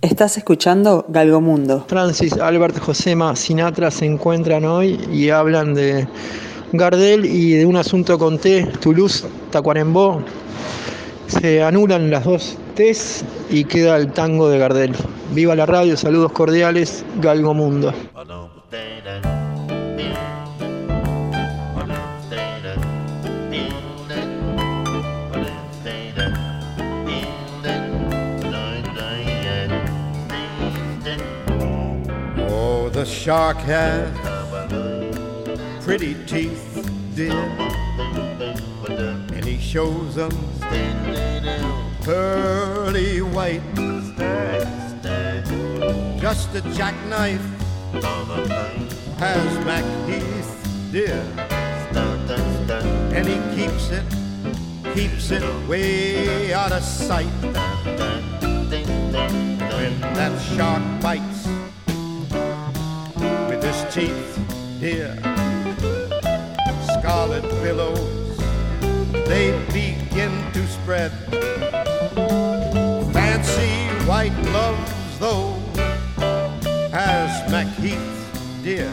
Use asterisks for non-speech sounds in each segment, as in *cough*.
Estás escuchando Galgomundo. Francis, Albert, Josema, Sinatra se encuentran hoy y hablan de Gardel y de un asunto con T, Toulouse, Tacuarembó. Se anulan las dos T's y queda el tango de Gardel. Viva la radio, saludos cordiales, Galgomundo. Oh, shark has pretty teeth, dear, and he shows them pearly white. Just a jackknife has Mac teeth, dear, and he keeps it, keeps it way out of sight. When that shark bites his teeth, dear, scarlet billows they begin to spread. Fancy white gloves, though, as MacHeath, dear.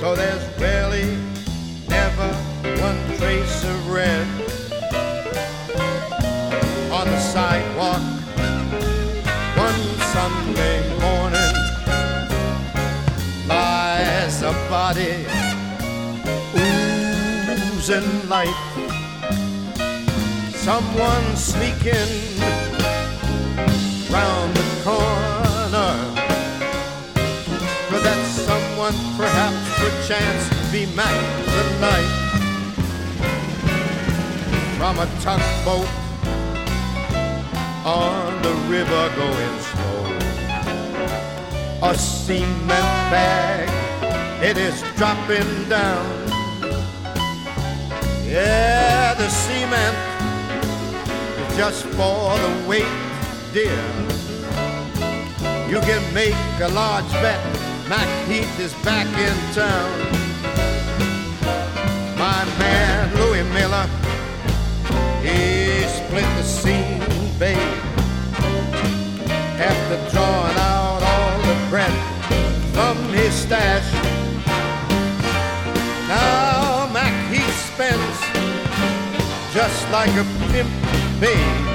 So there's rarely, never one trace of red on the sidewalk one Sunday body oozing light. Someone sneaking round the corner. Could that someone perhaps perchance be Mac tonight? From a tugboat on the river going slow. A cement bag, it is dropping down. Yeah, the cement is just for the weight, dear. You can make a large bet. Mac Heath is back in town. My man Louis Miller, he split the scene, babe. After drawing out all the breath from his stash. Like a pimp, babe.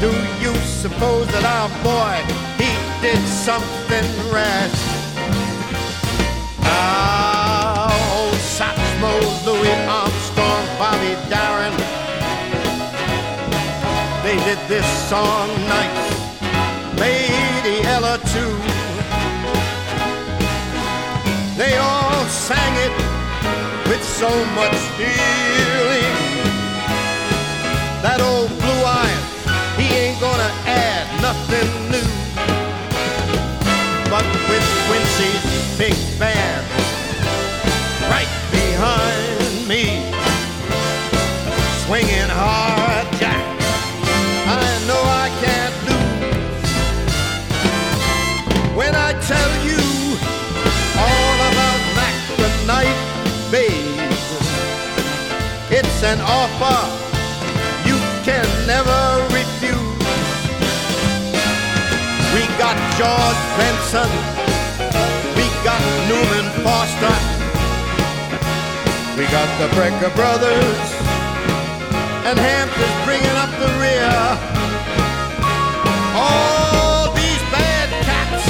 Do you suppose that our boy he did something rash? Now old Satchmo, Louis Armstrong, Bobby Darin, they did this song nights. Lady Ella too. They all sang it with so much feeling. That old blue eyes, he ain't gonna add nothing new. But with Quincy's big band right behind me, swinging hard jack, I know I can't lose. When I tell you all about Mac the night, babe, it's an offer George Benson, we got Newman Foster, we got the Brecker Brothers, and Hampton's bringing up the rear. All these bad cats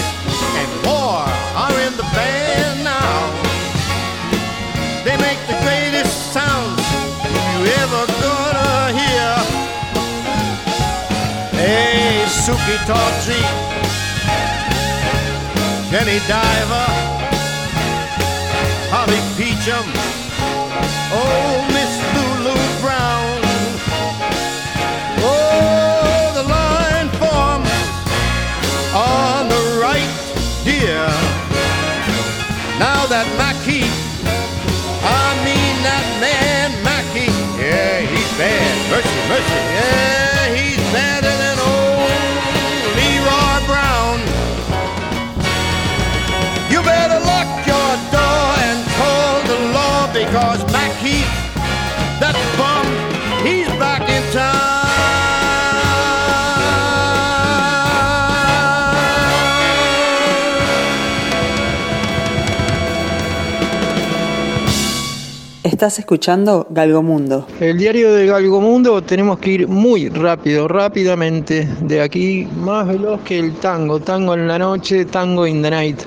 and more are in the band now. They make the greatest sounds you ever gonna hear. Hey, Suki Tawdry, Jenny Diver, Holly Peachum, oh Estás escuchando Galgomundo. El diario de Galgomundo tenemos que ir muy rápido, rápidamente, de aquí más veloz que el tango, tango en la noche, tango in the night.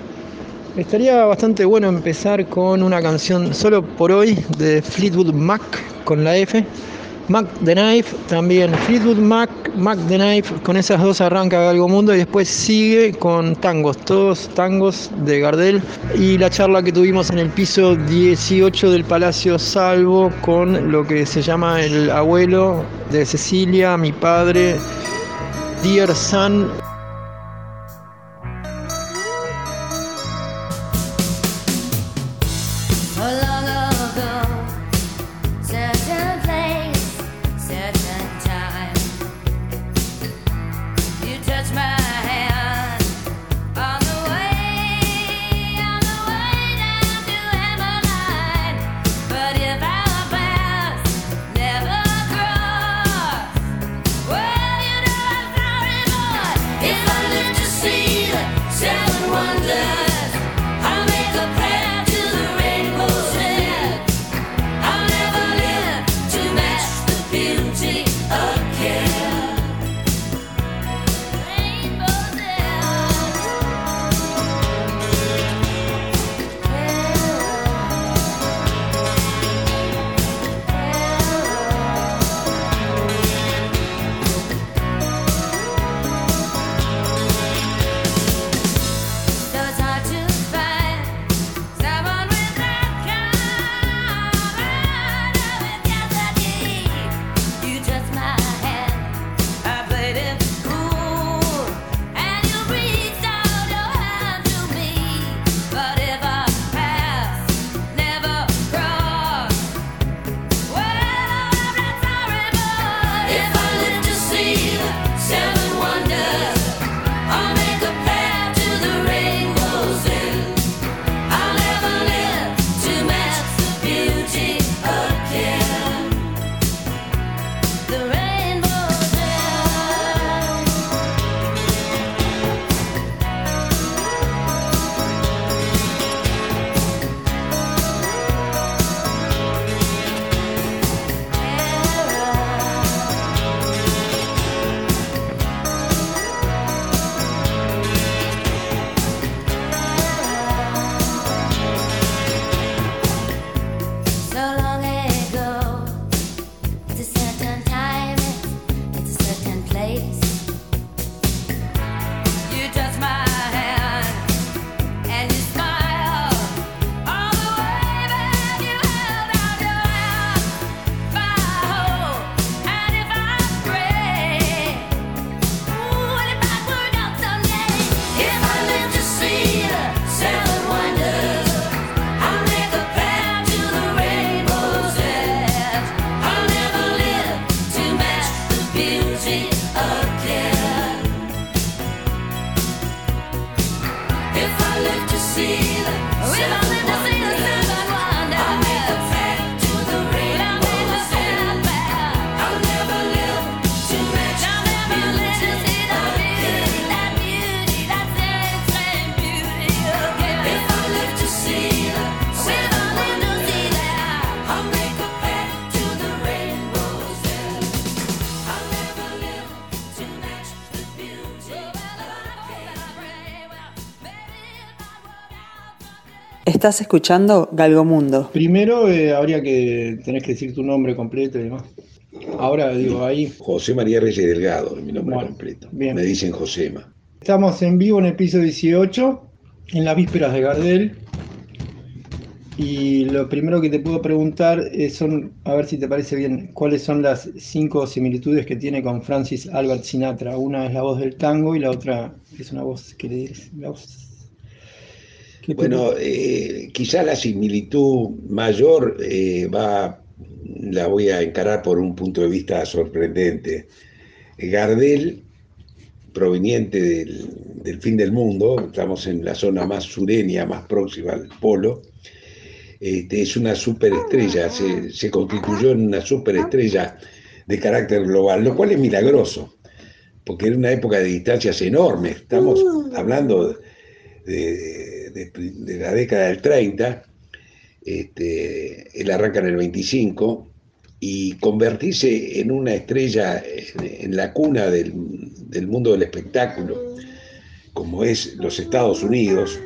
Estaría bastante bueno empezar con una canción solo por hoy de Fleetwood Mac con la F. Mac the Knife también, Fleetwood Mac, Mac the Knife, con esas dos arranca Algo Mundo y después sigue con tangos, todos tangos de Gardel. Y la charla que tuvimos en el piso 18 del Palacio Salvo con lo que se llama el abuelo de Cecilia, mi padre, Dear Son, Estás escuchando Galgomundo. Primero eh, habría que tenés que decir tu nombre completo y demás. Ahora digo ahí. José María Reyes Delgado, es mi nombre completo. Me dicen Josema. Estamos en vivo en el piso 18, en las vísperas de Gardel. Y lo primero que te puedo preguntar es son, a ver si te parece bien, cuáles son las cinco similitudes que tiene con Francis Albert Sinatra. Una es la voz del tango y la otra es una voz que le la voz bueno, *laughs* eh, quizá la similitud mayor eh, va, la voy a encarar por un punto de vista sorprendente. Gardel, proveniente del, fin del mundo, estamos en la zona más sureña, más próxima al polo, este, es una superestrella, se, se constituyó en una superestrella de carácter global, lo cual es milagroso, porque era una época de distancias enormes, estamos hablando de de, la década del 30, Este, él arranca en el 25 y convertirse en una estrella en, la cuna del, mundo del espectáculo, como es los Estados Unidos,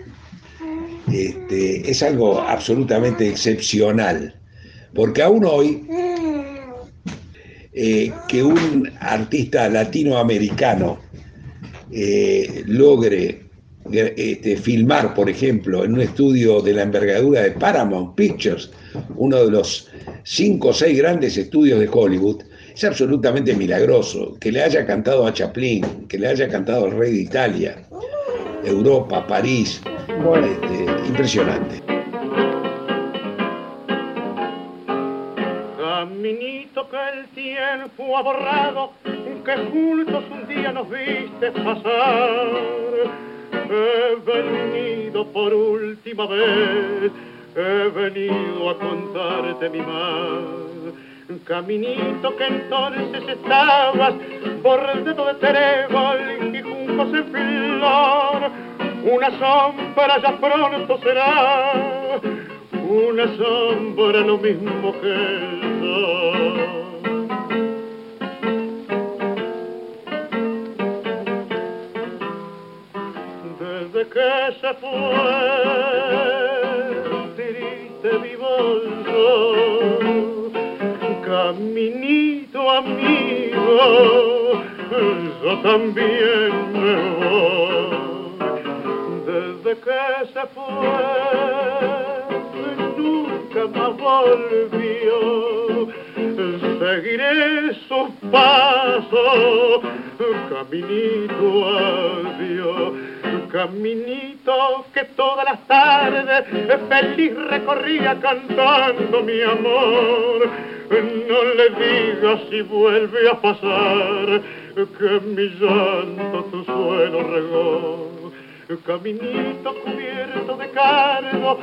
este, es algo absolutamente excepcional. Porque aún hoy, eh, que un artista latinoamericano eh, logre este, filmar, por ejemplo, en un estudio de la envergadura de Paramount Pictures, uno de los cinco o seis grandes estudios de Hollywood, es absolutamente milagroso. Que le haya cantado a Chaplin, que le haya cantado al rey de Italia, Europa, París, este, impresionante. Caminito que el tiempo ha borrado, que juntos un día nos viste pasar he venido por última vez, he venido a contarte mi mal. Caminito que entonces estabas bordeado de trébol y juncos en flor, una sombra ya pronto será, una sombra lo mismo que el sol. Que se fue, triste vivo yo, caminito amigo, yo también me voy, desde que se fue, nunca más volvió, seguiré su paso, caminito adiós caminito que todas las tardes feliz recorría cantando mi amor. No le digas si vuelve a pasar que mi llanto tu suelo regó. Caminito cubierto de cargo,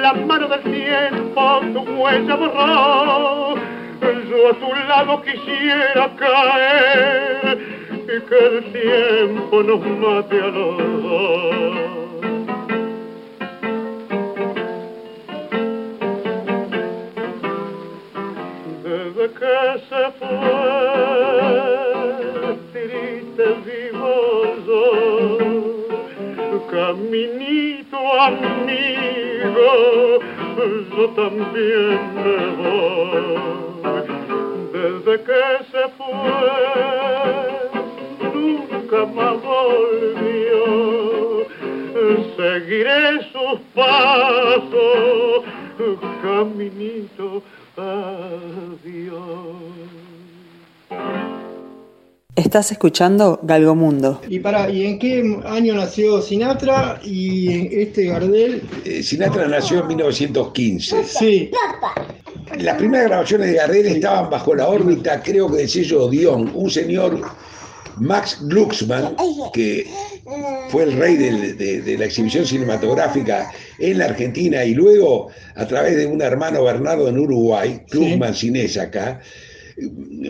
la mano del tiempo tu huella borró. Yo a tu lado quisiera caer y que el tiempo nos mate a los dos. Desde que se fue, triste vivo yo, caminito amigo, yo también me voy. Desde que se fue, nunca más volvió. Seguiré sus pasos, caminito, adiós. Estás escuchando Galgomundo. Y para, ¿y en qué año nació Sinatra y este Gardel? Eh, Sinatra nació en 1915. Sí. Las primeras grabaciones de Gardel estaban bajo la órbita, creo que del sello Dion, un señor Max Glucksmann, que fue el rey de, la exhibición cinematográfica en la Argentina y luego a través de un hermano Bernardo en Uruguay, Glucksmann Cines acá,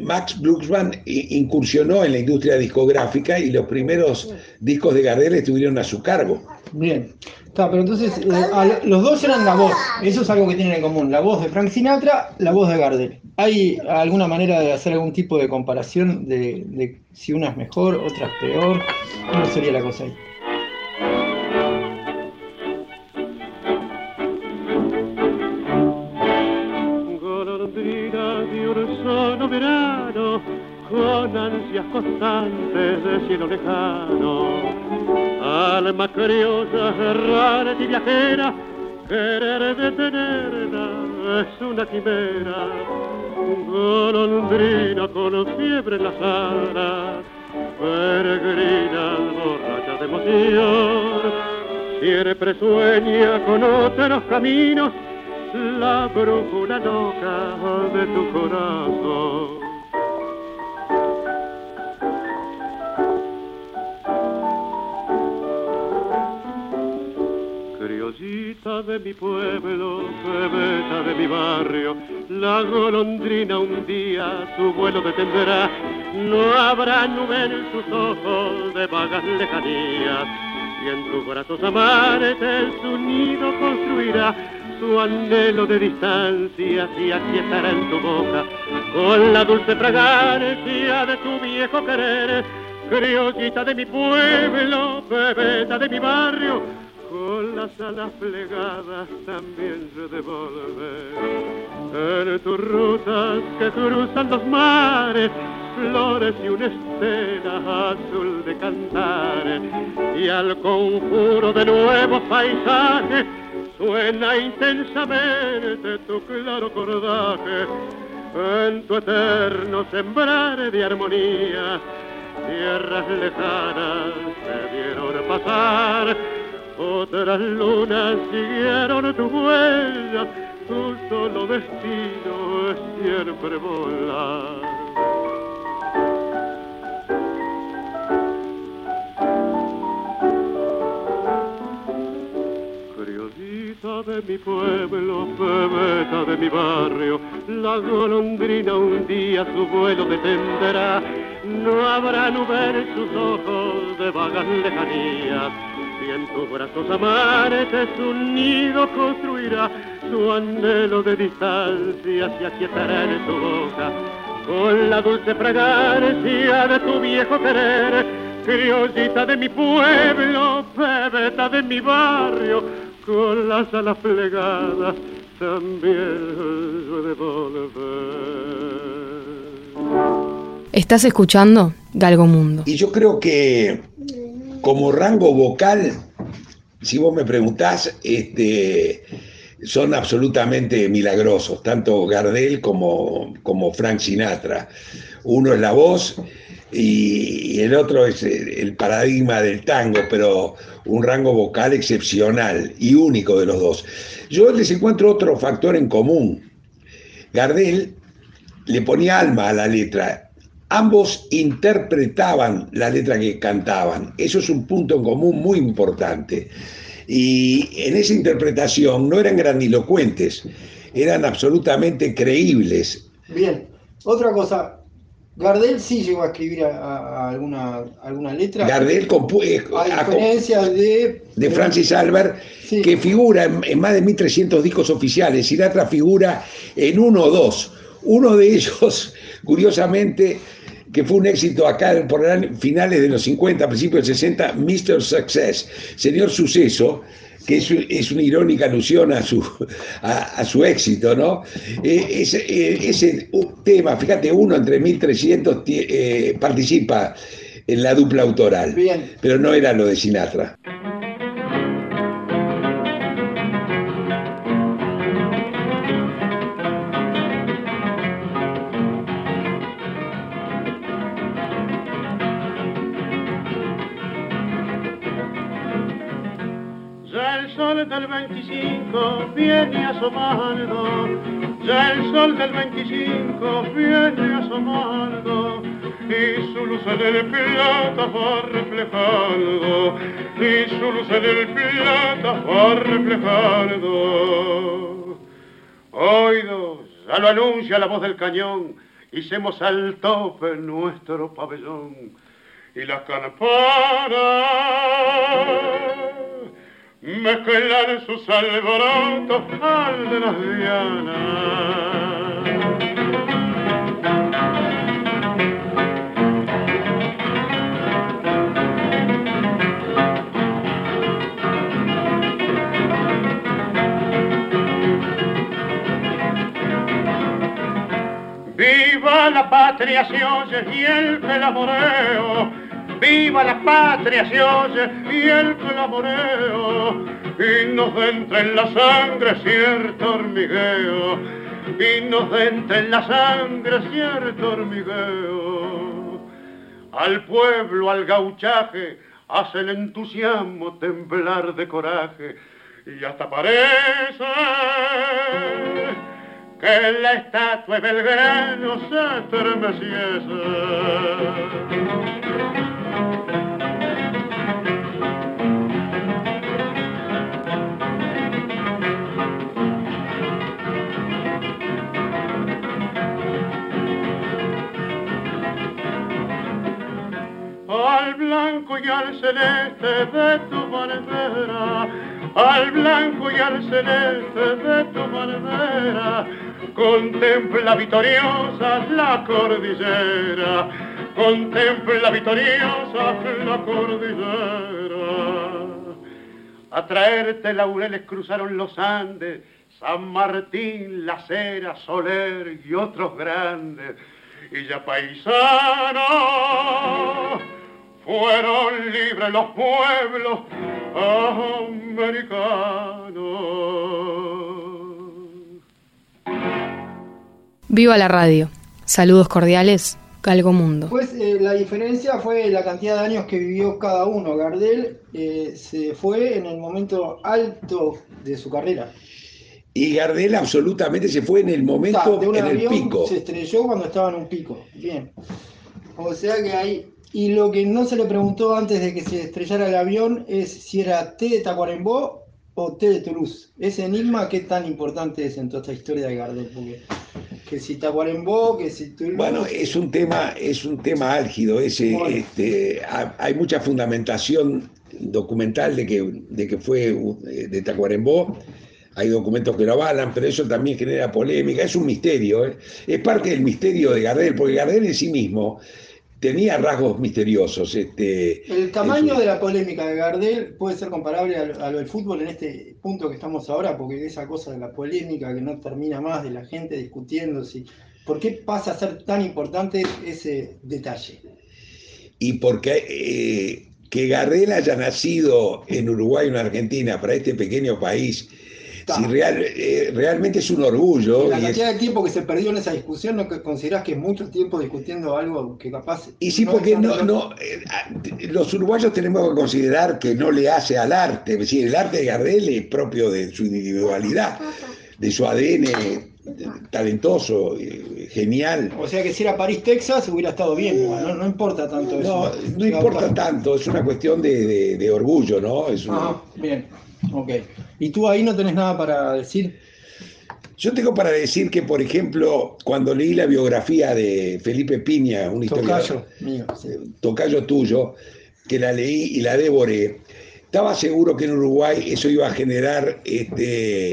Max Glucksmann incursionó en la industria discográfica y los primeros discos de Gardel estuvieron a su cargo. Bien, Está, pero entonces eh, los dos eran la voz, eso es algo que tienen en común, la voz de Frank Sinatra, la voz de Gardel. ¿Hay alguna manera de hacer algún tipo de comparación de, si una es mejor, otra es peor? ¿Cómo sería la cosa ahí? verano, con ansias constantes de cielo lejano alma criolla, errante y viajera, querer detenerla es una quimera. Golondrina con fiebre en las alas, peregrina borracha de emoción, siempre sueña con otros caminos, la brújula loca de tu corazón. De mi pueblo, bebeta de mi barrio, la golondrina un día su vuelo detendrá. No habrá nube en sus ojos de vagas lejanías, y en tus brazos amantes su nido construirá. Su anhelo de distancia y aquietará en tu boca con la dulce fragancia de tu viejo querer, criollita de mi pueblo, bebeta de mi barrio, con las alas plegadas también se devolver. En tus rutas que cruzan los mares, flores y una estela azul de cantar, y al conjuro de nuevos paisajes suena intensamente tu claro cordaje en tu eterno sembrar de armonía. Tierras lejanas se vieron pasar otras lunas siguieron tu huella, tu solo destino es siempre volar. Criollita de mi pueblo, bebeta de mi barrio, la golondrina un día su vuelo detendrá. No habrá nube en sus ojos de vagas lejanías y en tus brazos amantes un nido construirá, su anhelo de distancia se aquietará en tu boca, con la dulce fragancia de tu viejo querer, criollita de mi pueblo, bebeta de mi barrio, con las alas plegadas también de volver. Estás escuchando Galgo Mundo. Y yo creo que como rango vocal, si vos me preguntás, este, son absolutamente milagrosos, tanto Gardel como, como Frank Sinatra. Uno es la voz y, el otro es el paradigma del tango, pero un rango vocal excepcional y único de los dos. Yo les encuentro otro factor en común. Gardel le ponía alma a la letra ambos interpretaban la letra que cantaban. Eso es un punto en común muy importante. Y en esa interpretación no eran grandilocuentes, eran absolutamente creíbles. Bien, otra cosa, Gardel sí llegó a escribir alguna, alguna letra. Gardel compuso. Eh, a diferencia de. De Francis Albert, que figura en, en, más de 1300 discos oficiales. Sinatra figura en uno o dos. Uno de ellos, *laughs* curiosamente, que fue un éxito acá por finales de los 50, principios del 60, Mr. Success, Señor Suceso, que es, una irónica alusión a su, a, su éxito, ¿no? Eh, ese, eh, ese, tema, fíjate, uno entre 1300 eh, participa en la dupla autoral, pero no era lo de Sinatra. 25 viene asomando, ya el sol del 25 viene asomando, y su luz en el plata va reflejando, y su luz en el plata va reflejando. Oídos, ya lo anuncia la voz del cañón, hicimos al tope nuestro pabellón, y las campanas mezclan sus alborotos al de las dianas. Viva la patria se oye y el clamoreo viva la patria se oye y el clamoreo, y nos entra en la sangre cierto hormigueo, y nos entra en la sangre cierto hormigueo. Al pueblo, al gauchaje, hace el entusiasmo temblar de coraje, y hasta parece que la estatua de Belgrano se estremeciese. Y al celeste de tu bandera, al blanco y al celeste de tu bandera, contempla victoriosa la cordillera, contempla victoriosa la cordillera. A traerte laureles cruzaron los Andes, San Martín, La Cera, Soler y otros grandes. Y ya paisano, fueron libres los pueblos americanos. Viva la radio. Saludos cordiales, Galgo Mundo. Pues eh, la diferencia fue la cantidad de años que vivió cada uno. Gardel eh, se fue en el momento alto de su carrera. Y Gardel absolutamente se fue en el momento, de un en el pico. Se estrelló cuando estaba en un pico. Bien. O sea que hay. Y lo que no se le preguntó antes de que se estrellara el avión es si era T de Tacuarembó o T de Toulouse. Ese enigma, ¿qué tan importante es en toda esta historia de Gardel? Porque que si Tacuarembó, que si Toulouse. Bueno, es un tema, es un tema álgido. Ese, Bueno. este, ha- hay mucha fundamentación documental de que, de que fue eh, de Tacuarembó. Hay documentos que lo avalan, pero eso también genera polémica. Es un misterio. ¿eh? Es parte del misterio de Gardel, porque Gardel en sí mismo tenía rasgos misteriosos. Este, El tamaño su- de la polémica de Gardel puede ser comparable a lo, a lo del fútbol en este punto que estamos ahora, porque esa cosa de la polémica que no termina más, de la gente discutiendo si. ¿Por qué pasa a ser tan importante ese detalle? y porque eh, que Gardel haya nacido en Uruguay o en Argentina para este pequeño país. Si real- eh, realmente es un orgullo. La es- cantidad de tiempo que se perdió en esa discusión, ¿no considerás que es mucho tiempo discutiendo algo que capaz. Y sí, no porque no, no, eh, los uruguayos tenemos que considerar que no le hace al arte. Es decir, el arte de Gardel es propio de su individualidad, de su ADN talentoso, eh, genial. O sea que si era París, Texas, hubiera estado bien, no, no importa tanto No, eso. no importa tanto, es una cuestión de, de- de orgullo, ¿no? Es una- Ah, bien, ok. ¿Y tú ahí no tenés nada para decir? Yo tengo para decir que, por ejemplo, cuando leí la biografía de Felipe Piña, un historiador, Tocayo mío. sí. tocayo tuyo, que la leí y la devoré, estaba seguro que en Uruguay eso iba a generar este,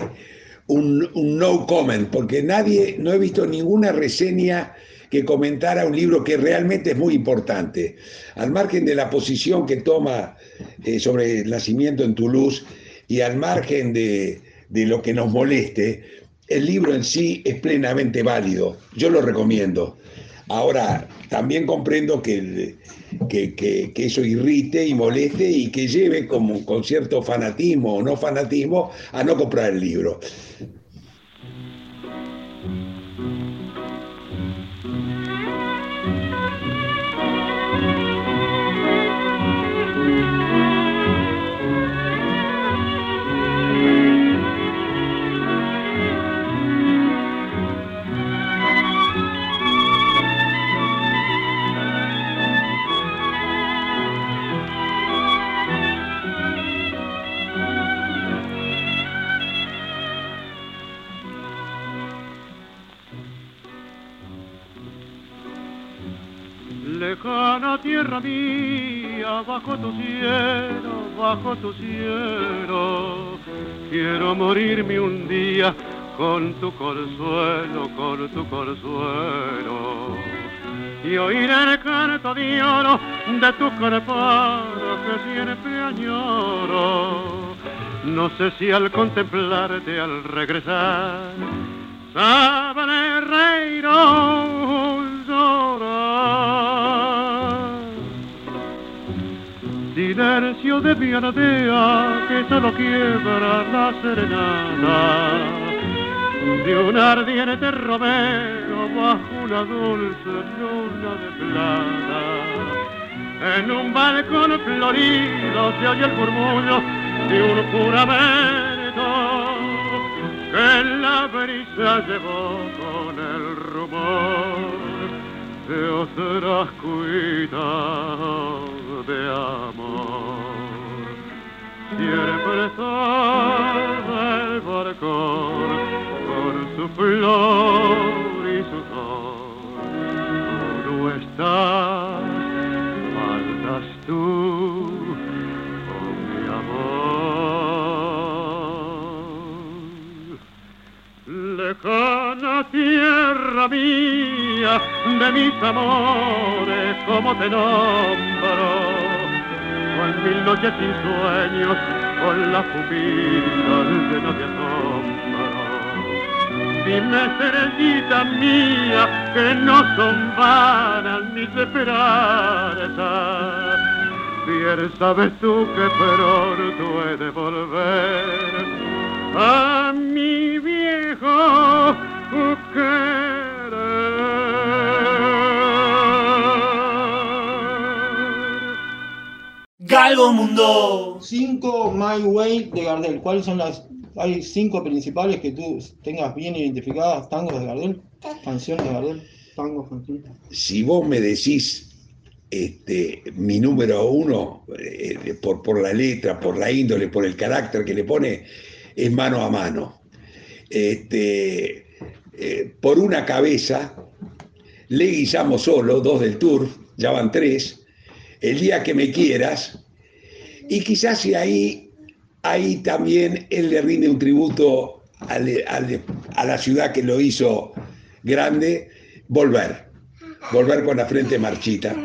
un, un no comment, porque nadie, no he visto ninguna reseña que comentara un libro que realmente es muy importante. Al margen de la posición que toma eh, sobre el nacimiento en Toulouse y al margen de, de lo que nos moleste, el libro en sí es plenamente válido. Yo lo recomiendo. Ahora, también comprendo que, que- que eso irrite y moleste y que lleve como, con cierto fanatismo o no fanatismo a no comprar el libro. Bajo tu cielo, bajo tu cielo, quiero morirme un día con tu consuelo, con tu consuelo. Y oír el canto de oro de tu carparo que siempre añoro. No sé si al contemplarte, al regresar, sabré reír o De mi aldea que solo quiebra la serenata de un ardiente romero bajo una dulce luna de plata. En un balcón florido se oye el murmullo de un juramento que la brisa llevó con el rumor de otras cuitas de amor siempre sale el balcón por su flor y su sol. Tú estás, faltas tú, oh mi amor. Lejana tierra mía, de mis amores, como te nombro con mil noches sin sueños, con la pupila llena de asombro. Dime, estrellita mía, que no son vanas mis esperanzas. Bien sabes tú que pronto he de volver a mi viejo Galgo Mundo. Cinco My Way de Gardel. ¿Cuáles son las hay cinco principales que tú tengas bien identificadas? Tangos de Gardel, canciones de Gardel, tangos, canciones. Si vos me decís este, mi número uno, eh, por, por la letra, por la índole, por el carácter que le pone, es mano a mano. Este, eh, por una cabeza, le guisamos solo, dos del tour, ya van tres, el día que me quieras, y quizás si ahí, ahí también él le rinde un tributo a la ciudad que lo hizo grande, volver, volver con la frente marchita.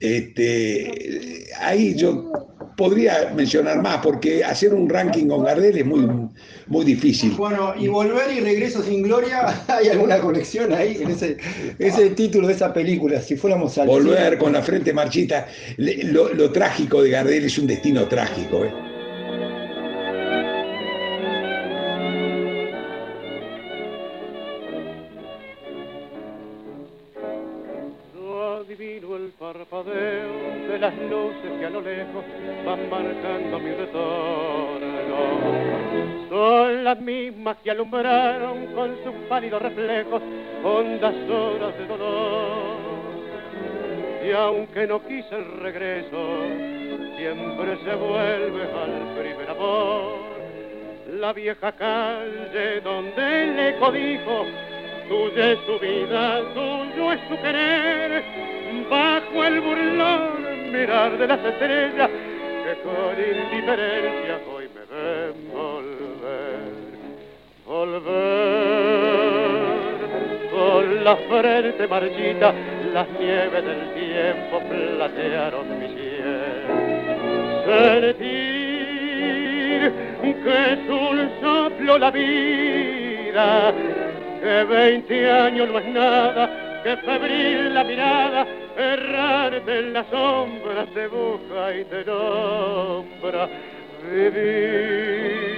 Este, ahí yo podría mencionar más, porque hacer un ranking con Gardel es muy, muy difícil. Bueno, y Volver y Regreso sin Gloria, *laughs* ¿hay alguna conexión ahí en ese, ese título de esa película? Si fuéramos a... Volver con la frente marchita, lo, lo trágico de Gardel es un destino trágico. ¿eh? Mismas que alumbraron con sus pálidos reflejos hondas horas de dolor. Y aunque no quise el regreso, siempre se vuelve al primer amor. La vieja calle donde le codijo tuya es su vida, tuyo es su querer, bajo el burlón mirar de las estrellas que con indiferencia volver con la frente marchita, las nieves del tiempo platearon mi cielo, sentir que es un soplo la vida que veinte años no es nada, que febril la mirada, errarte en las sombras te busca y te nombra. Vivir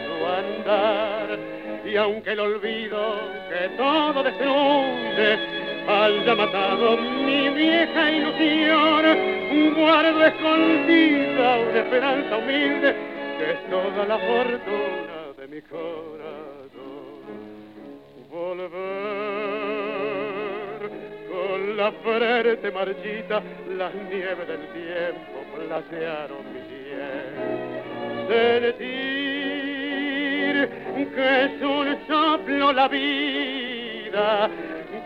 Y aunque el olvido que todo destruye haya matado mi vieja ilusión, guardo escondida una esperanza humilde que es toda la fortuna de mi corazón. Volver con la frente marchita las nieves del tiempo placearon mi piel. Sentir que es un soplo la vida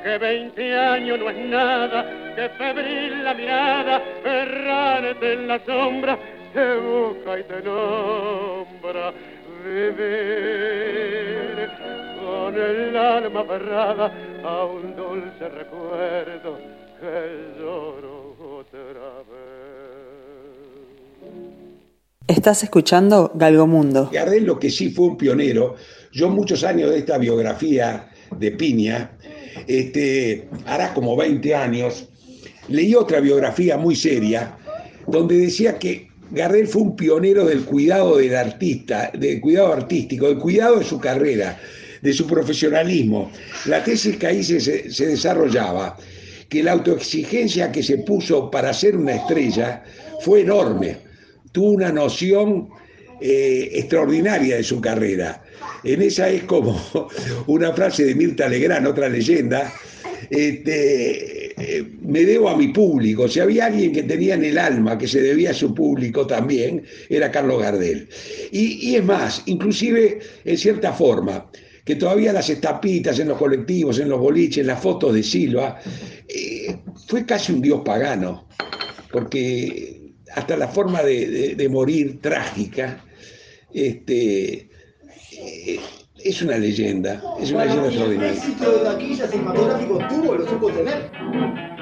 que veinte años no es nada que febril la mirada errante en la sombra te busca y te nombra vivir con el alma aferrada a un dulce recuerdo que lloro otra vez. Estás escuchando Galgomundo. Gardel lo que sí fue un pionero. Yo muchos años de esta biografía de Piña, este, hará como 20 años, leí otra biografía muy seria donde decía que Gardel fue un pionero del cuidado del artista, del cuidado artístico, del cuidado de su carrera, de su profesionalismo. La tesis que ahí se, desarrollaba, que la autoexigencia que se puso para ser una estrella fue enorme. Tuvo una noción eh, extraordinaria de su carrera. En esa es como *laughs* una frase de Mirta Legrand, otra leyenda, este, eh, me debo a mi público. Si había alguien que tenía en el alma que se debía a su público también, era Carlos Gardel. Y, y es más, inclusive en cierta forma, que todavía las estapitas en los colectivos, en los boliches, las fotos de Silva, eh, fue casi un dios pagano, porque hasta la forma de, morir trágica, este, eh, es una leyenda, es una leyenda extraordinaria. El éxito de taquilla cinematográfico tuvo, lo supo tener.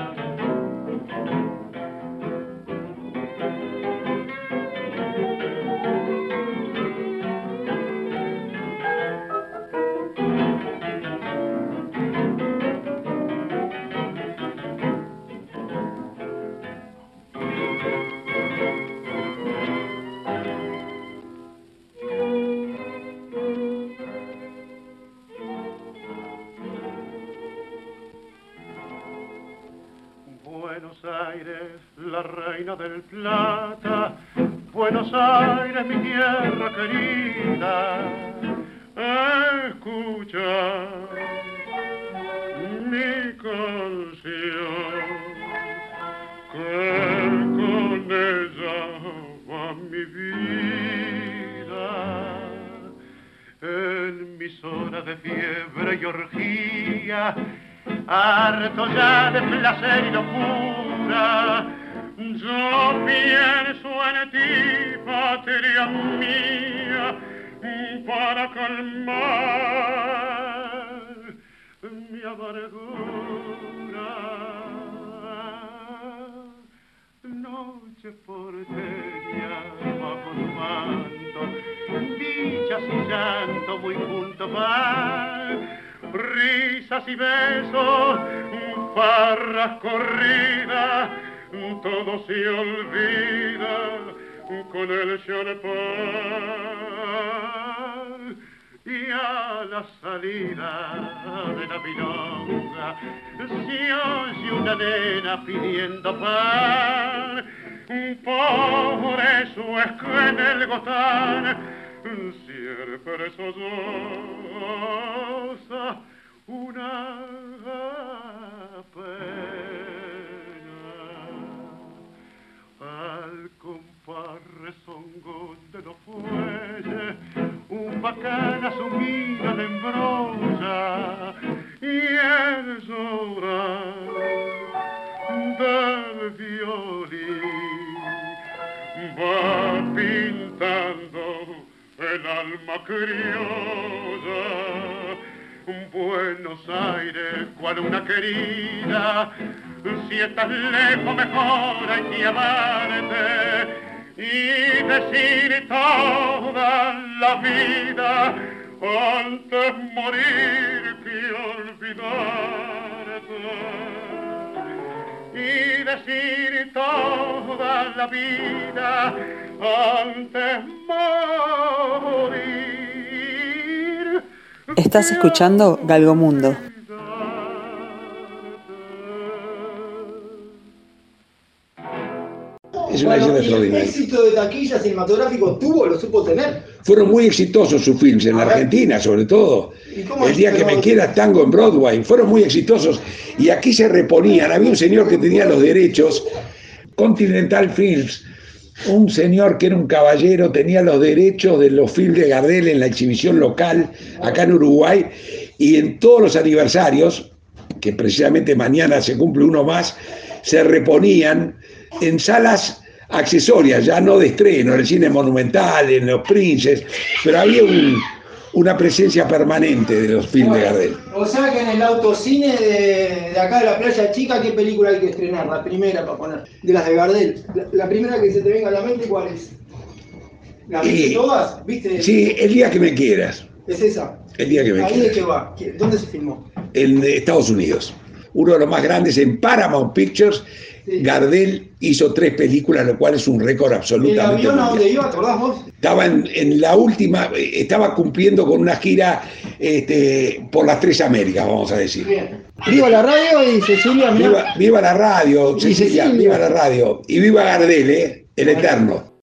Pienso en ti, patria mía, para calmar mi amargura. Noche porteña bajo tu manto, dichas y llanto muy junto van, risas y besos, farras corridas, todo se olvida con el champán y a la salida de la pilonga se oye una nena pidiendo pan. Por eso es que en el gotán siempre solloza una pena al compás rezongón de los fuelles, un bacán asumido de embrolla y el llorar del violín va pintando el alma criolla. Buenos Aires, cual una querida, si estás lejos mejor hay que amarte y decir toda la vida antes morir que olvidarte y decir toda la vida antes morir. Estás escuchando Galgomundo. Es una leyenda extraordinaria. El éxito de taquilla cinematográfico tuvo, lo supo tener. Fueron muy exitosos sus films, en la Argentina sobre todo. El día que me quieras tango en Broadway, fueron muy exitosos. Y aquí se reponían. Había un señor que tenía los derechos, Continental Films, un señor que era un caballero, tenía los derechos de los films de Gardel en la exhibición local, acá en Uruguay, y en todos los aniversarios, que precisamente mañana se cumple uno más, se reponían en salas accesorias, ya no de estreno, en el cine monumental, en los princes, pero había una presencia permanente de los filmes de Gardel. O sea que en el autocine de, acá de la playa chica, ¿qué película hay que estrenar? La primera para poner, de las de Gardel. La, primera que se te venga a la mente, ¿cuál es? ¿La viste todas? ¿Viste? Sí, El día que me quieras. ¿Es esa? El día que me ¿Ahí quieras. de qué va? ¿Dónde se filmó? En Estados Unidos. Uno de los más grandes en Paramount Pictures Gardel hizo tres películas, lo cual es un récord absolutamente. ¿El avión a dónde iba? ¿Te acordás vos? Estaba en, la última, estaba cumpliendo con una gira este, por las tres Américas, vamos a decir. Viva la radio y Cecilia. Viva, viva, la radio, Cecilia, viva la radio. Y viva Gardel, ¿eh? el eterno.